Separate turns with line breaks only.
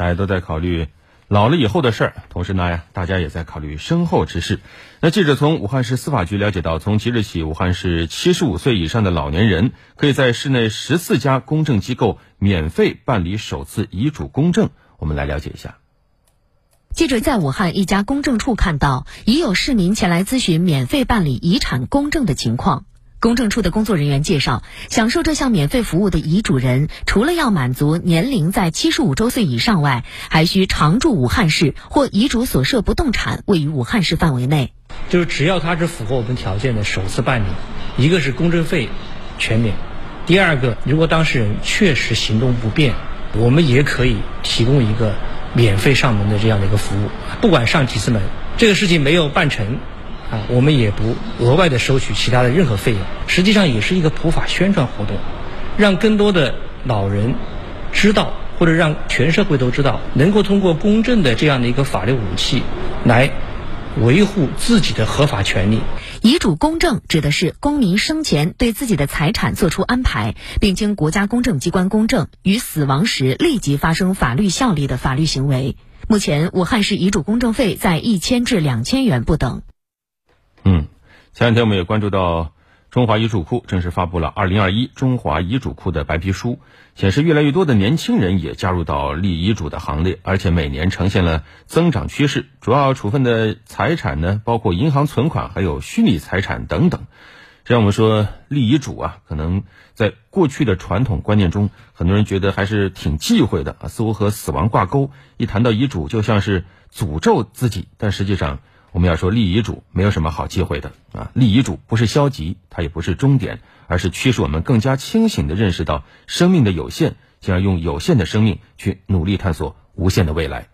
大家都在考虑老了以后的事儿，同时呢，大家也在考虑身后之事。那记者从武汉市司法局了解到，从即日起，武汉市七十五岁以上的老年人可以在市内十四家公证机构免费办理首次遗嘱公证。我们来了解一下。
记者在武汉一家公证处看到，已有市民前来咨询免费办理遗产公证的情况。公证处的工作人员介绍，享受这项免费服务的遗嘱人，除了要满足年龄在七十五周岁以上外，还需常住武汉市或遗嘱所涉不动产位于武汉市范围内。
就是只要他是符合我们条件的，首次办理，一个是公证费全免，第二个，如果当事人确实行动不便，我们也可以提供一个免费上门的这样的一个服务，不管上几次门，这个事情没有办成。啊，我们也不额外的收取其他的任何费用，实际上也是一个普法宣传活动，让更多的老人知道，或者让全社会都知道，能够通过公证的这样的一个法律武器来维护自己的合法权利。
遗嘱公证指的是公民生前对自己的财产作出安排，并经国家公证机关公证，于死亡时立即发生法律效力的法律行为。目前，武汉市遗嘱公证费在一千至两千元不等。
嗯，前两天我们也关注到，中华遗嘱库正式发布了《二零二一中华遗嘱库》的白皮书，显示越来越多的年轻人也加入到立遗嘱的行列，而且每年呈现了增长趋势。主要处分的财产呢，包括银行存款，还有虚拟财产等等。这让我们说，立遗嘱啊，可能在过去的传统观念中，很多人觉得还是挺忌讳的啊，似乎和死亡挂钩。一谈到遗嘱，就像是诅咒自己，但实际上。我们要说立遗嘱没有什么好忌讳的啊！立遗嘱不是消极，它也不是终点，而是驱使我们更加清醒地认识到生命的有限，进而用有限的生命去努力探索无限的未来。